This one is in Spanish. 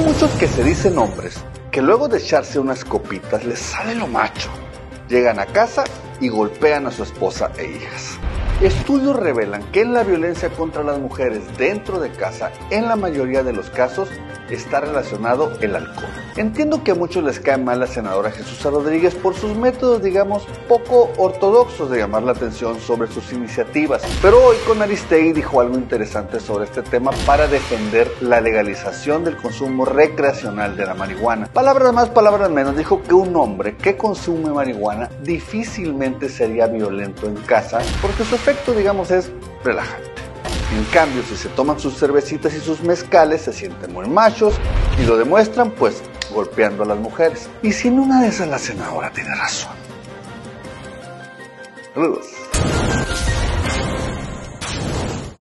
muchos que se dicen hombres, que luego de echarse unas copitas les sale lo macho. Llegan a casa y golpean a su esposa e hijas. Estudios revelan que la violencia contra las mujeres dentro de casa, en la mayoría de los casos, está relacionado el alcohol. Entiendo que a muchos les cae mal la senadora Jesús Rodríguez por sus métodos, digamos, poco ortodoxos de llamar la atención sobre sus iniciativas, pero hoy con Aristegui dijo algo interesante sobre este tema para defender la legalización del consumo recreacional de la marihuana. Palabras más, palabras menos, dijo que un hombre que consume marihuana difícilmente sería violento en casa porque su efecto, digamos, es relajante. En cambio, si se toman sus cervecitas y sus mezcales, se sienten muy machos y lo demuestran, pues, golpeando a las mujeres. Y si en una de esas la senadora tiene razón. Saludos.